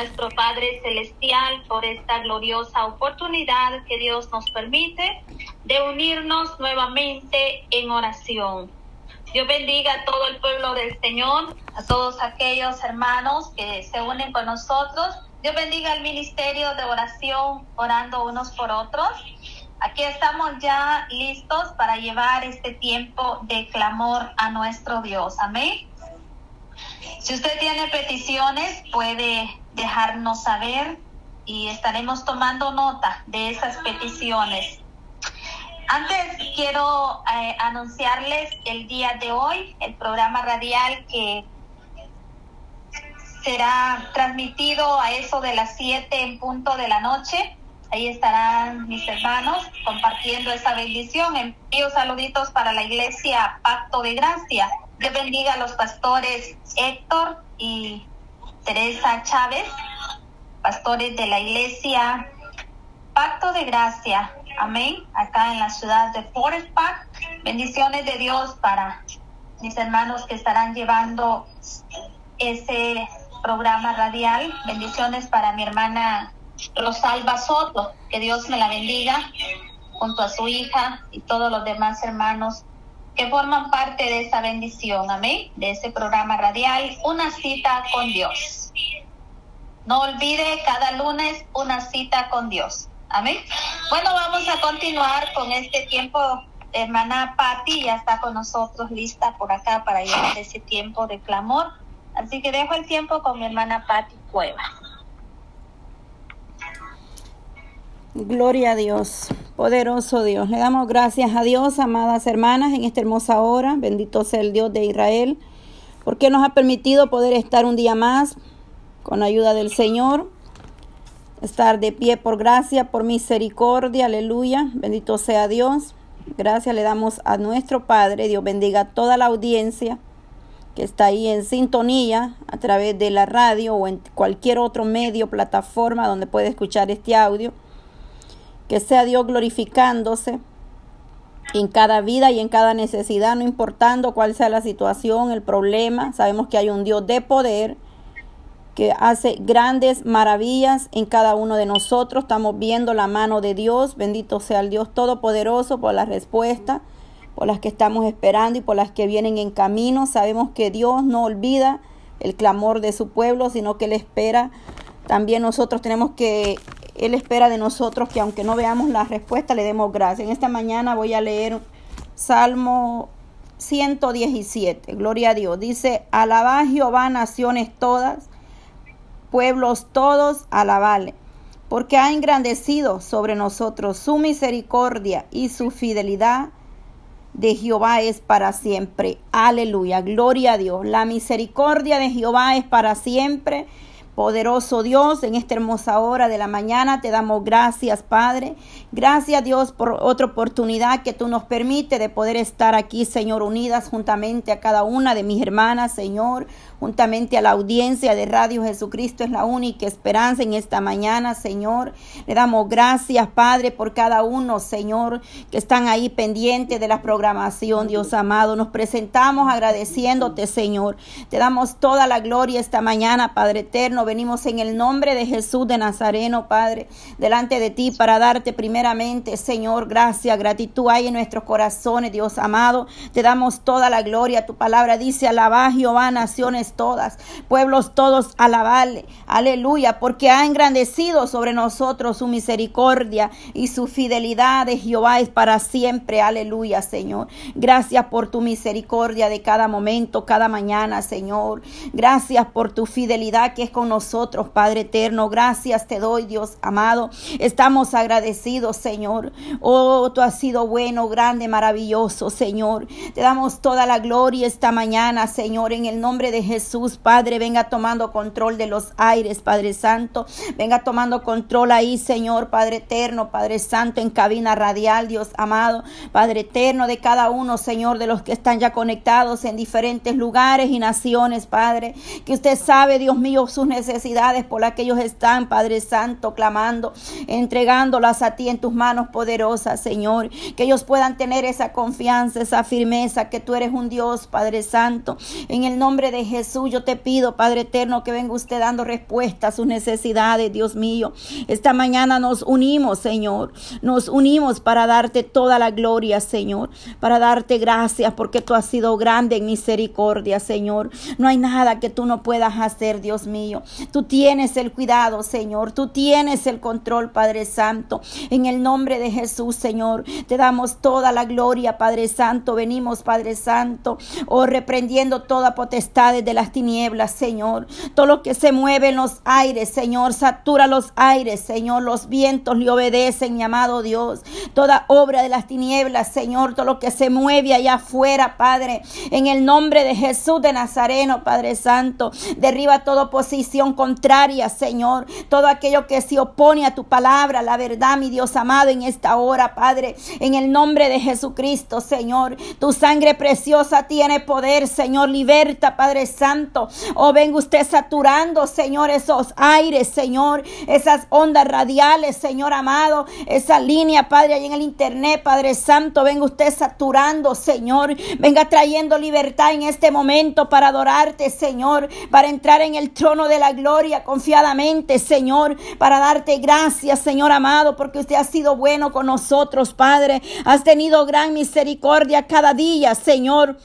nuestro Padre Celestial por esta gloriosa oportunidad que Dios nos permite de unirnos nuevamente en oración. Dios bendiga a todo el pueblo del Señor, a todos aquellos hermanos que se unen con nosotros. Dios bendiga el ministerio de oración, orando unos por otros. Aquí estamos ya listos para llevar este tiempo de clamor a nuestro Dios. Amén. Si usted tiene peticiones, puede dejarnos saber y estaremos tomando nota de esas peticiones. Antes quiero eh, anunciarles el día de hoy, el programa radial que será transmitido a eso de las 7 en punto de la noche. Ahí estarán mis hermanos compartiendo esa bendición. Envío saluditos para la iglesia Pacto de Gracia. Dios bendiga a los pastores Héctor y Teresa Chávez, pastores de la iglesia Pacto de Gracia. Amén. Acá en la ciudad de Forest Park. Bendiciones de Dios para mis hermanos que estarán llevando ese programa radial. Bendiciones para mi hermana Rosalba Soto, que Dios me la bendiga, junto a su hija y todos los demás hermanos que forman parte de esa bendición, amén, de ese programa radial, una cita con Dios. No olvide cada lunes una cita con Dios, amén. Bueno, vamos a continuar con este tiempo. Hermana Patti ya está con nosotros lista por acá para llevar ese tiempo de clamor. Así que dejo el tiempo con mi hermana Patti Cueva. Gloria a Dios, poderoso Dios. Le damos gracias a Dios, amadas hermanas, en esta hermosa hora. Bendito sea el Dios de Israel, porque nos ha permitido poder estar un día más con ayuda del Señor. Estar de pie por gracia, por misericordia, aleluya. Bendito sea Dios. Gracias le damos a nuestro Padre. Dios bendiga a toda la audiencia que está ahí en sintonía a través de la radio o en cualquier otro medio, plataforma donde puede escuchar este audio que sea Dios glorificándose en cada vida y en cada necesidad, no importando cuál sea la situación, el problema. Sabemos que hay un Dios de poder que hace grandes maravillas en cada uno de nosotros. Estamos viendo la mano de Dios. Bendito sea el Dios Todopoderoso por la respuesta, por las que estamos esperando y por las que vienen en camino. Sabemos que Dios no olvida el clamor de su pueblo, sino que Él espera. También nosotros tenemos que él espera de nosotros que aunque no veamos la respuesta, le demos gracias. En esta mañana voy a leer Salmo 117. Gloria a Dios. Dice, alabad Jehová naciones todas, pueblos todos, alabale. Porque ha engrandecido sobre nosotros su misericordia y su fidelidad de Jehová es para siempre. Aleluya. Gloria a Dios. La misericordia de Jehová es para siempre Poderoso Dios, en esta hermosa hora de la mañana te damos gracias, Padre. Gracias, Dios, por otra oportunidad que tú nos permite de poder estar aquí, Señor, unidas juntamente a cada una de mis hermanas, Señor juntamente a la audiencia de Radio Jesucristo es la única esperanza en esta mañana, Señor. Le damos gracias, Padre, por cada uno, Señor, que están ahí pendientes de la programación, Dios amado. Nos presentamos agradeciéndote, Señor. Te damos toda la gloria esta mañana, Padre eterno. Venimos en el nombre de Jesús de Nazareno, Padre, delante de ti para darte primeramente, Señor, gracias, gratitud hay en nuestros corazones, Dios amado. Te damos toda la gloria. Tu palabra dice, alabá Jehová, naciones todas, pueblos todos, alabarle, aleluya, porque ha engrandecido sobre nosotros su misericordia y su fidelidad de Jehová es para siempre, aleluya, Señor. Gracias por tu misericordia de cada momento, cada mañana, Señor. Gracias por tu fidelidad que es con nosotros, Padre eterno. Gracias te doy, Dios amado. Estamos agradecidos, Señor. Oh, tú has sido bueno, grande, maravilloso, Señor. Te damos toda la gloria esta mañana, Señor, en el nombre de Jesús. Padre, venga tomando control de los aires, Padre Santo. Venga tomando control ahí, Señor, Padre eterno, Padre Santo, en cabina radial, Dios amado, Padre eterno, de cada uno, Señor, de los que están ya conectados en diferentes lugares y naciones, Padre. Que usted sabe, Dios mío, sus necesidades por las que ellos están, Padre Santo, clamando, entregándolas a ti en tus manos poderosas, Señor. Que ellos puedan tener esa confianza, esa firmeza, que tú eres un Dios, Padre Santo. En el nombre de Jesús yo te pido, Padre Eterno, que venga usted dando respuesta a sus necesidades, Dios mío. Esta mañana nos unimos, Señor. Nos unimos para darte toda la gloria, Señor. Para darte gracias porque tú has sido grande en misericordia, Señor. No hay nada que tú no puedas hacer, Dios mío. Tú tienes el cuidado, Señor. Tú tienes el control, Padre Santo. En el nombre de Jesús, Señor, te damos toda la gloria, Padre Santo. Venimos, Padre Santo, oh, reprendiendo toda potestad de las tinieblas, Señor. Todo lo que se mueve en los aires, Señor, satura los aires, Señor. Los vientos le obedecen, mi amado Dios. Toda obra de las tinieblas, Señor, todo lo que se mueve allá afuera, Padre. En el nombre de Jesús de Nazareno, Padre Santo, derriba toda contraria, Señor. Todo aquello que se opone a tu palabra, la verdad, mi Dios amado, en esta hora, Padre. En el nombre de Jesucristo, Señor. Tu sangre preciosa tiene poder, Señor. Liberta, Padre Santo. Oh, venga usted saturando, Señor, esos aires, Señor. Esas ondas radiales, Señor amado. Esa línea, Padre, ahí en el internet, Padre Santo. Venga usted saturando, Señor. Venga trayendo libertad en este momento para adorarte, Señor. Para entrar en el trono de la gloria confiadamente, Señor. Para darte gracias, Señor amado, porque usted ha sido bueno con nosotros, Padre. Has tenido gran misericordia cada día, Señor.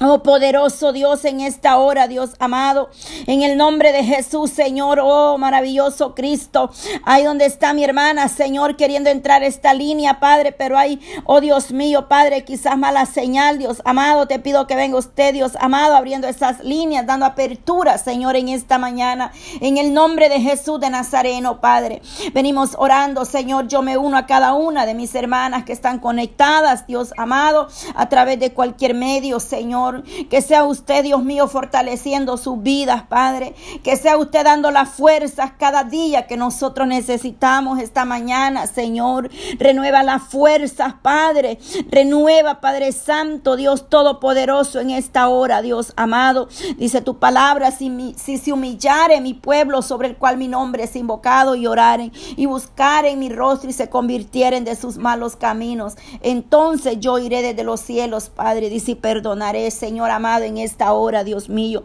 Oh poderoso Dios en esta hora, Dios amado, en el nombre de Jesús, Señor, oh maravilloso Cristo, ahí donde está mi hermana, Señor, queriendo entrar esta línea, Padre, pero hay, oh Dios mío, Padre, quizás mala señal, Dios amado, te pido que venga usted, Dios amado, abriendo esas líneas, dando apertura, Señor, en esta mañana, en el nombre de Jesús de Nazareno, Padre, venimos orando, Señor, yo me uno a cada una de mis hermanas que están conectadas, Dios amado, a través de cualquier medio, Señor. Que sea usted, Dios mío, fortaleciendo sus vidas, Padre. Que sea usted dando las fuerzas cada día que nosotros necesitamos esta mañana, Señor. Renueva las fuerzas, Padre. Renueva, Padre Santo, Dios Todopoderoso en esta hora, Dios amado. Dice tu palabra, si, si se humillare mi pueblo sobre el cual mi nombre es invocado y oraren y buscaren mi rostro y se convirtieren de sus malos caminos, entonces yo iré desde los cielos, Padre, dice y perdonaré, Señor amado, en esta hora, Dios mío.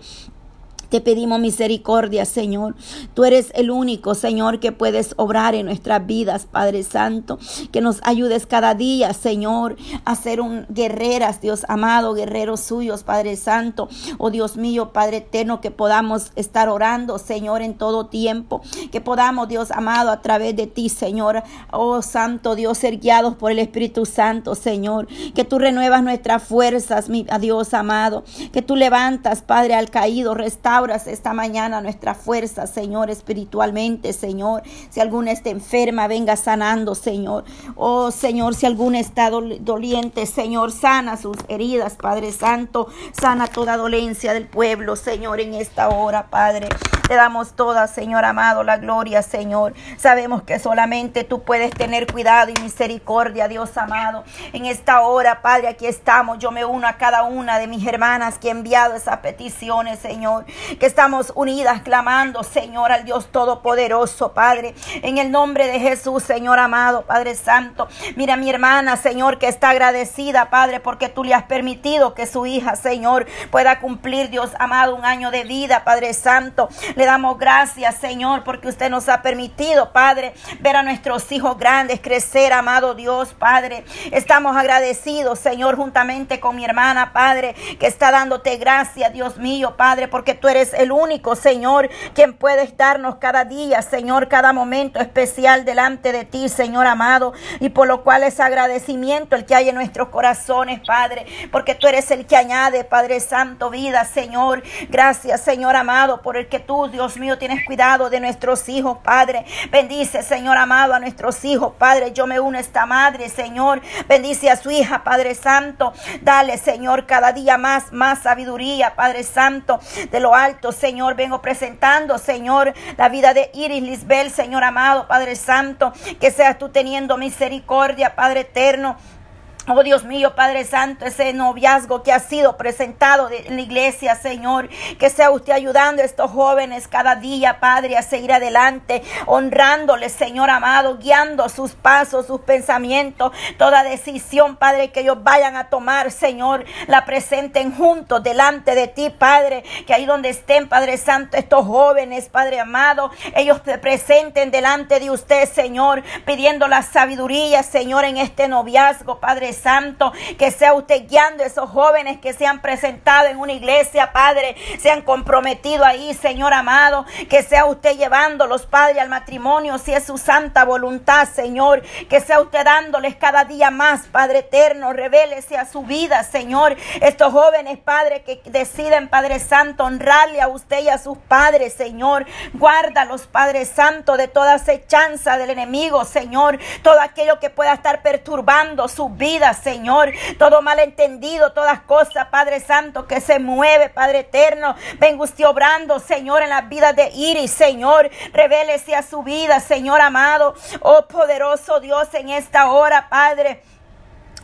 Te pedimos misericordia, Señor. Tú eres el único, Señor, que puedes obrar en nuestras vidas, Padre Santo. Que nos ayudes cada día, Señor, a ser un guerreras, Dios amado, guerreros suyos, Padre Santo. Oh Dios mío, Padre eterno, que podamos estar orando, Señor, en todo tiempo. Que podamos, Dios amado, a través de ti, Señor. Oh Santo Dios, ser guiados por el Espíritu Santo, Señor. Que tú renuevas nuestras fuerzas, mi Dios amado. Que tú levantas, Padre, al caído, esta mañana nuestra fuerza, Señor, espiritualmente, Señor. Si alguna está enferma, venga sanando, Señor. Oh, Señor, si alguna está doliente, Señor, sana sus heridas, Padre Santo. Sana toda dolencia del pueblo, Señor, en esta hora, Padre. Te damos toda, Señor amado, la gloria, Señor. Sabemos que solamente tú puedes tener cuidado y misericordia, Dios amado. En esta hora, Padre, aquí estamos. Yo me uno a cada una de mis hermanas que he enviado esas peticiones, Señor que estamos unidas clamando, Señor, al Dios Todopoderoso, Padre, en el nombre de Jesús, Señor amado, Padre Santo. Mira mi hermana, Señor, que está agradecida, Padre, porque tú le has permitido que su hija, Señor, pueda cumplir, Dios amado, un año de vida, Padre Santo. Le damos gracias, Señor, porque usted nos ha permitido, Padre, ver a nuestros hijos grandes crecer, amado Dios, Padre. Estamos agradecidos, Señor, juntamente con mi hermana, Padre, que está dándote gracias, Dios mío, Padre, porque tú eres eres el único, Señor, quien puede darnos cada día, Señor, cada momento especial delante de ti, Señor amado, y por lo cual es agradecimiento el que hay en nuestros corazones, Padre, porque tú eres el que añade, Padre Santo, vida, Señor. Gracias, Señor amado, por el que tú, Dios mío, tienes cuidado de nuestros hijos, Padre. Bendice, Señor amado, a nuestros hijos, Padre. Yo me uno a esta madre, Señor. Bendice a su hija, Padre Santo. Dale, Señor, cada día más, más sabiduría, Padre Santo, de lo alto, Señor. Vengo presentando, Señor, la vida de Iris Lisbel, Señor amado, Padre Santo. Que seas tú teniendo misericordia, Padre eterno Oh Dios mío, Padre Santo, ese noviazgo que ha sido presentado en la iglesia, Señor, que sea usted ayudando a estos jóvenes cada día, Padre, a seguir adelante, honrándoles, Señor amado, guiando sus pasos, sus pensamientos, toda decisión, Padre, que ellos vayan a tomar, Señor, la presenten juntos delante de ti, Padre, que ahí donde estén, Padre Santo, estos jóvenes, Padre amado, ellos te presenten delante de usted, Señor, pidiendo la sabiduría, Señor, en este noviazgo, Padre Santo, que sea usted guiando a esos jóvenes que se han presentado en una iglesia, Padre, se han comprometido ahí, Señor amado, que sea usted llevándolos, Padre, al matrimonio, si es su santa voluntad, Señor, que sea usted dándoles cada día más, Padre eterno, revélese a su vida, Señor, estos jóvenes, Padre, que deciden, Padre Santo, honrarle a usted y a sus padres, Señor, guárdalos, Padre Santo, de toda acechanza del enemigo, Señor, todo aquello que pueda estar perturbando su vida, Señor. Todo malentendido, todas cosas, Padre Santo, que se mueve, Padre eterno. Venga usted obrando, Señor, en la vida de Iris, Señor. Revélese a su vida, Señor amado. Oh poderoso Dios, en esta hora, Padre.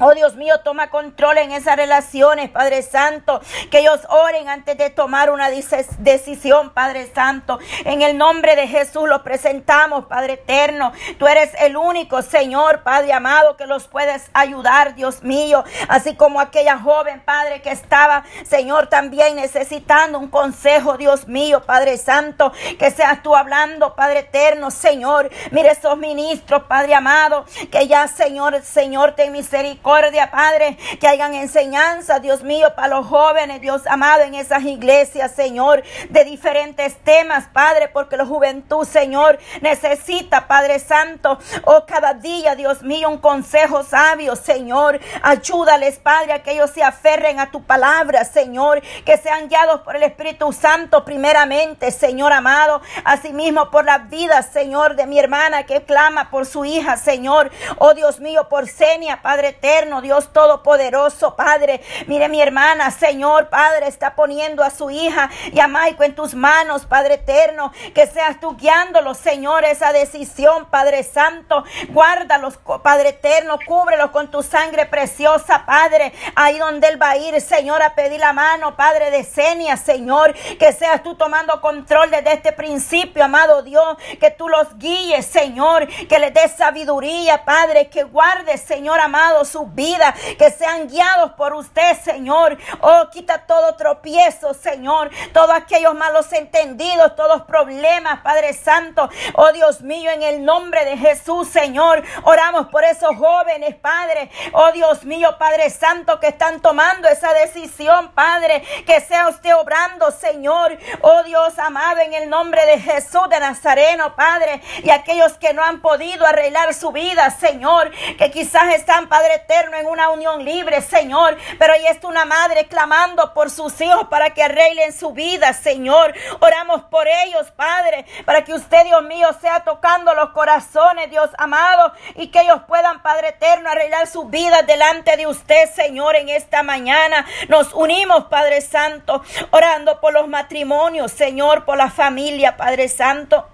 Oh Dios mío, toma control en esas relaciones, Padre Santo. Que ellos oren antes de tomar una decisión, Padre Santo. En el nombre de Jesús los presentamos, Padre eterno. Tú eres el único, Señor, Padre amado, que los puedes ayudar, Dios mío. Así como aquella joven, Padre, que estaba, Señor, también necesitando un consejo, Dios mío, Padre Santo. Que seas tú hablando, Padre eterno, Señor. Mire esos ministros, Padre amado. Que ya, Señor, Señor, ten misericordia Padre, que hayan enseñanza, Dios mío, para los jóvenes, Dios amado, en esas iglesias, Señor, de diferentes temas, Padre, porque la juventud, Señor, necesita, Padre Santo, oh, cada día, Dios mío, un consejo sabio, Señor, ayúdales, Padre, a que ellos se aferren a tu palabra, Señor, que sean guiados por el Espíritu Santo, primeramente, Señor amado, asimismo por la vida, Señor, de mi hermana que clama por su hija, Señor, oh Dios mío, por Senia, Padre eterno, Dios Todopoderoso, Padre. Mire mi hermana, Señor, Padre, está poniendo a su hija y a Maico en tus manos, Padre eterno. Que seas tú guiándolos, Señor, esa decisión, Padre Santo. Guárdalos, Padre eterno, cúbrelos con tu sangre preciosa, Padre. Ahí donde Él va a ir, Señor, a pedir la mano, Padre de Senia, Señor. Que seas tú tomando control desde este principio, amado Dios. Que tú los guíes, Señor. Que les des sabiduría, Padre. Que guardes, Señor amado, su vida, que sean guiados por usted, Señor. Oh, quita todo tropiezo, Señor, todos aquellos malos entendidos, todos problemas, Padre Santo. Oh, Dios mío, en el nombre de Jesús, Señor, oramos por esos jóvenes, Padre. Oh, Dios mío, Padre Santo, que están tomando esa decisión, Padre, que sea usted obrando, Señor. Oh, Dios amado, en el nombre de Jesús de Nazareno, Padre, y aquellos que no han podido arreglar su vida, Señor, que quizás están, Padre en una unión libre, Señor. Pero ahí está una madre clamando por sus hijos para que arreglen su vida, Señor. Oramos por ellos, Padre, para que usted, Dios mío, sea tocando los corazones, Dios amado, y que ellos puedan, Padre eterno, arreglar su vida delante de usted, Señor, en esta mañana. Nos unimos, Padre Santo, orando por los matrimonios, Señor, por la familia, Padre Santo.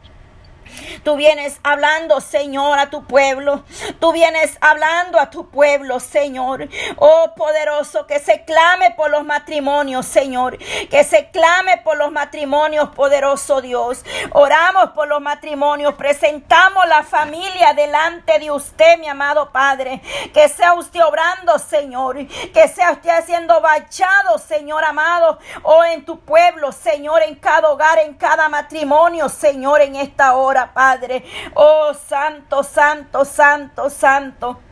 Tú vienes hablando, Señor, a tu pueblo. Tú vienes hablando a tu pueblo, Señor. Oh, poderoso, que se clame por los matrimonios, Señor. Que se clame por los matrimonios, poderoso Dios. Oramos por los matrimonios. Presentamos la familia delante de usted, mi amado Padre. Que sea usted obrando, Señor. Que sea usted haciendo bachado, Señor amado. Oh, en tu pueblo, Señor, en cada hogar, en cada matrimonio, Señor, en esta hora. Padre. Oh, santo, santo, santo, santo.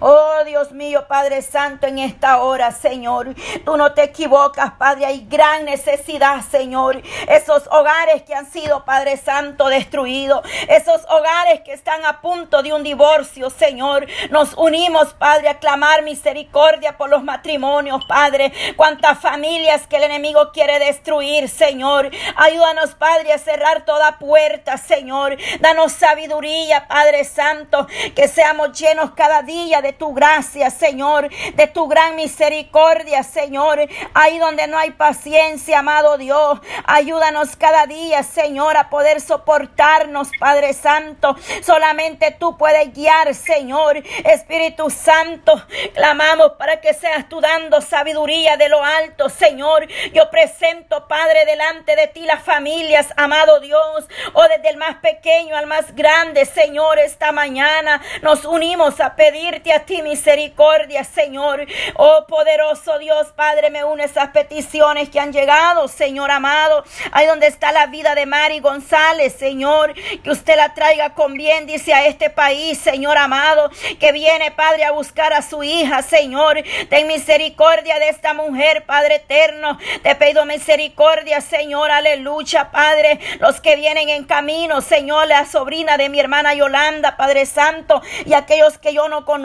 Oh Dios mío, Padre Santo, en esta hora, Señor, tú no te equivocas, Padre, hay gran necesidad, Señor. Esos hogares que han sido, Padre Santo, destruidos, esos hogares que están a punto de un divorcio, Señor. Nos unimos, Padre, a clamar misericordia por los matrimonios, Padre. Cuántas familias que el enemigo quiere destruir, Señor. Ayúdanos, Padre, a cerrar toda puerta, Señor. Danos sabiduría, Padre Santo, que seamos llenos cada día de tu gracia, Señor, de tu gran misericordia, Señor. Ahí donde no hay paciencia, amado Dios, ayúdanos cada día, Señor, a poder soportarnos, Padre Santo. Solamente tú puedes guiar, Señor. Espíritu Santo, clamamos para que seas tú dando sabiduría de lo alto, Señor. Yo presento, Padre, delante de ti las familias, amado Dios, o desde el más pequeño al más grande, Señor, esta mañana nos unimos a a ti misericordia, Señor. Oh poderoso Dios, Padre, me une esas peticiones que han llegado, Señor amado. Ahí donde está la vida de Mari González, Señor, que usted la traiga con bien, dice a este país, Señor amado, que viene, Padre, a buscar a su hija, Señor. Ten misericordia de esta mujer, Padre eterno. Te pido misericordia, Señor, aleluya, Padre. Los que vienen en camino, Señor, la sobrina de mi hermana Yolanda, Padre Santo, y aquellos que yo no conozco,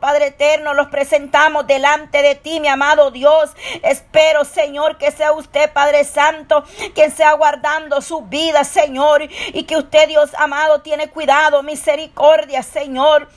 Padre eterno, los presentamos delante de ti, mi amado Dios. Espero, Señor, que sea usted, Padre Santo, quien sea guardando su vida, Señor, y que usted, Dios amado, tiene cuidado, misericordia, Señor.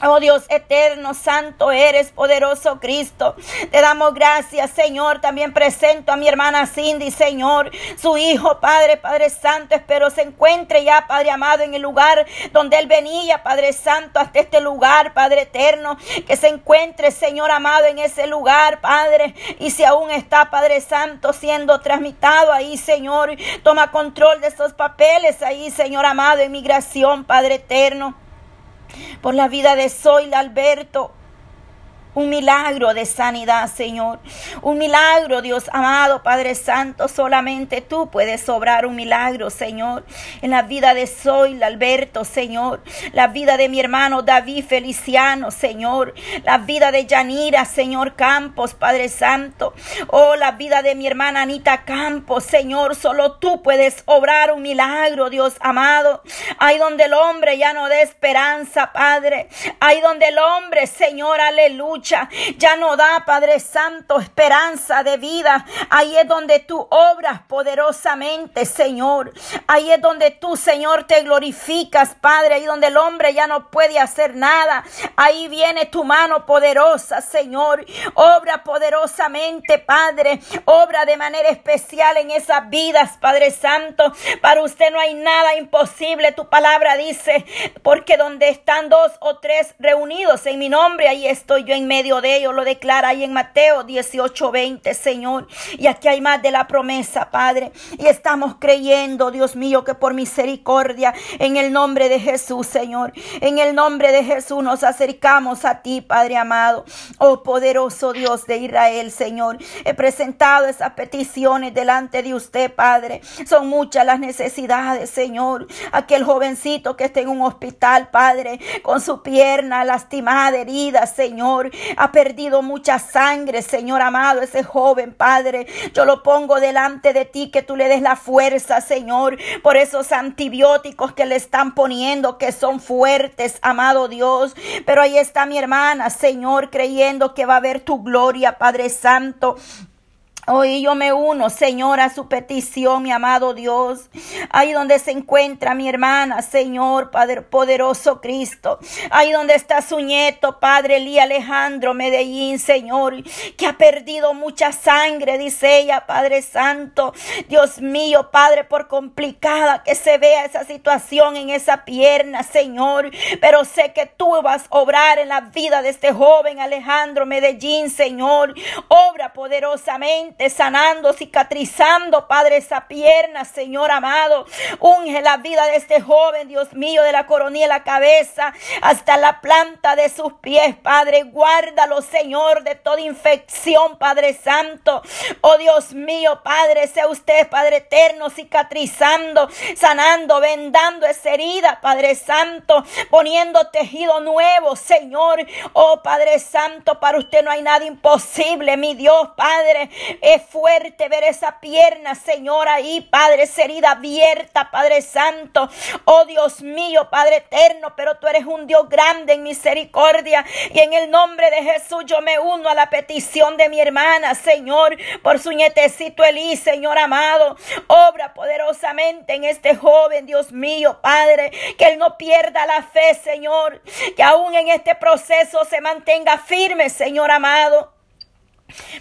Oh Dios eterno, santo eres, poderoso Cristo. Te damos gracias, Señor. También presento a mi hermana Cindy, Señor. Su hijo, Padre, Padre Santo. Espero se encuentre ya, Padre amado, en el lugar donde él venía, Padre Santo, hasta este lugar, Padre eterno. Que se encuentre, Señor amado, en ese lugar, Padre. Y si aún está, Padre Santo, siendo transmitado ahí, Señor. Toma control de esos papeles ahí, Señor amado, en migración, Padre eterno por la vida de Zoila Alberto, un milagro de sanidad, Señor. Un milagro, Dios amado, Padre Santo. Solamente tú puedes obrar un milagro, Señor. En la vida de Zoila, Alberto, Señor. La vida de mi hermano David Feliciano, Señor. La vida de Yanira, Señor Campos, Padre Santo. Oh, la vida de mi hermana Anita Campos, Señor. Solo tú puedes obrar un milagro, Dios amado. Ahí donde el hombre ya no dé esperanza, Padre. Ahí donde el hombre, Señor, aleluya ya no da, Padre Santo, esperanza de vida. Ahí es donde tú obras poderosamente, Señor. Ahí es donde tú, Señor, te glorificas, Padre. Ahí donde el hombre ya no puede hacer nada. Ahí viene tu mano poderosa, Señor. Obra poderosamente, Padre. Obra de manera especial en esas vidas, Padre Santo. Para usted no hay nada imposible. Tu palabra dice, porque donde están dos o tres reunidos en mi nombre, ahí estoy yo en medio de ellos, lo declara ahí en Mateo 18, 20, Señor. Y aquí hay más de la promesa, Padre. Y estamos creyendo, Dios mío, que por misericordia, en el nombre de Jesús, Señor, en el nombre de Jesús nos acercamos a ti, Padre amado. Oh poderoso Dios de Israel, Señor. He presentado esas peticiones delante de usted, Padre. Son muchas las necesidades, Señor. Aquel jovencito que está en un hospital, Padre, con su pierna lastimada, herida, Señor ha perdido mucha sangre, Señor amado, ese joven, Padre. Yo lo pongo delante de ti, que tú le des la fuerza, Señor, por esos antibióticos que le están poniendo, que son fuertes, amado Dios. Pero ahí está mi hermana, Señor, creyendo que va a ver tu gloria, Padre Santo. Hoy yo me uno, Señor, a su petición, mi amado Dios. Ahí donde se encuentra mi hermana, Señor, Padre poderoso Cristo. Ahí donde está su nieto, Padre Elí Alejandro Medellín, Señor, que ha perdido mucha sangre, dice ella, Padre Santo. Dios mío, Padre, por complicada que se vea esa situación en esa pierna, Señor. Pero sé que tú vas a obrar en la vida de este joven Alejandro Medellín, Señor. Obra poderosamente sanando, cicatrizando, Padre, esa pierna, Señor amado. Unge la vida de este joven, Dios mío, de la coronilla de la cabeza hasta la planta de sus pies, Padre. Guárdalo, Señor, de toda infección, Padre Santo. Oh Dios mío, Padre, sea usted, Padre eterno, cicatrizando, sanando, vendando esa herida, Padre Santo, poniendo tejido nuevo, Señor. Oh Padre Santo, para usted no hay nada imposible, mi Dios, Padre Es fuerte ver esa pierna, Señor, ahí, Padre, esa herida abierta, Padre Santo. Oh Dios mío, Padre eterno, pero tú eres un Dios grande en misericordia. Y en el nombre de Jesús yo me uno a la petición de mi hermana, Señor, por su nietecito Elí, Señor amado. Obra poderosamente en este joven, Dios mío, Padre, que él no pierda la fe, Señor, que aún en este proceso se mantenga firme, Señor amado.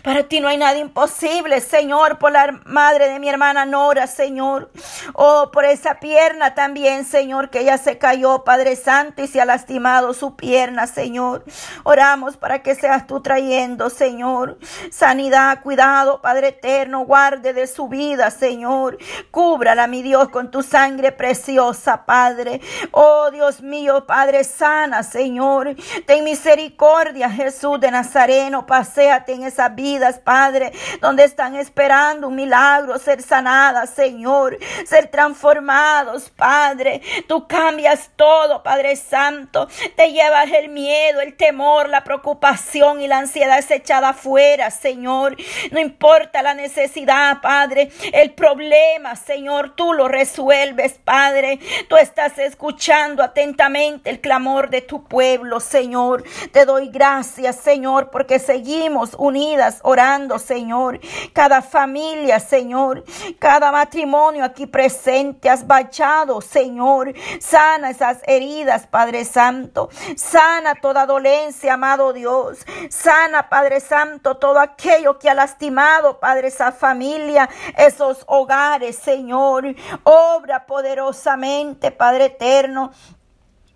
Para ti no hay nada imposible, Señor, por la madre de mi hermana Nora, Señor. Oh, por esa pierna también, Señor, que ella se cayó, Padre Santo, y se ha lastimado su pierna, Señor. Oramos para que seas tú trayendo, Señor, sanidad, cuidado, Padre eterno, guarde de su vida, Señor. Cúbrala, mi Dios, con tu sangre preciosa, Padre. Oh, Dios mío, Padre, sana, Señor. Ten misericordia, Jesús de Nazareno. Paseate en ese vidas, Padre, donde están esperando un milagro, ser sanadas, Señor, ser transformados, Padre. Tú cambias todo, Padre Santo. Te llevas el miedo, el temor, la preocupación y la ansiedad es echada afuera, Señor. No importa la necesidad, Padre, el problema, Señor, tú lo resuelves, Padre. Tú estás escuchando atentamente el clamor de tu pueblo, Señor. Te doy gracias, Señor, porque seguimos unidos orando, Señor. Cada familia, Señor. Cada matrimonio aquí presente has bachado, Señor. Sana esas heridas, Padre Santo. Sana toda dolencia, amado Dios. Sana, Padre Santo, todo aquello que ha lastimado, Padre, esa familia, esos hogares, Señor. Obra poderosamente, Padre eterno.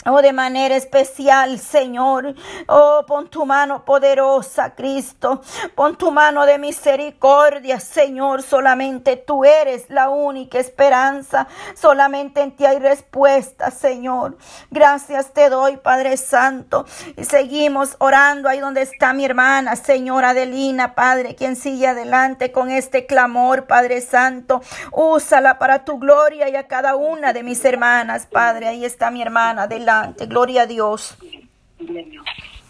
Oh, de manera especial, Señor. Oh, pon tu mano poderosa, Cristo. Pon tu mano de misericordia, Señor. Solamente tú eres la única esperanza. Solamente en ti hay respuesta, Señor. Gracias te doy, Padre Santo. Y seguimos orando ahí donde está mi hermana, Señora Adelina, Padre, quien sigue adelante con este clamor, Padre Santo. Úsala para tu gloria y a cada una de mis hermanas, Padre. Ahí está mi hermana adelante. Gloria a Dios.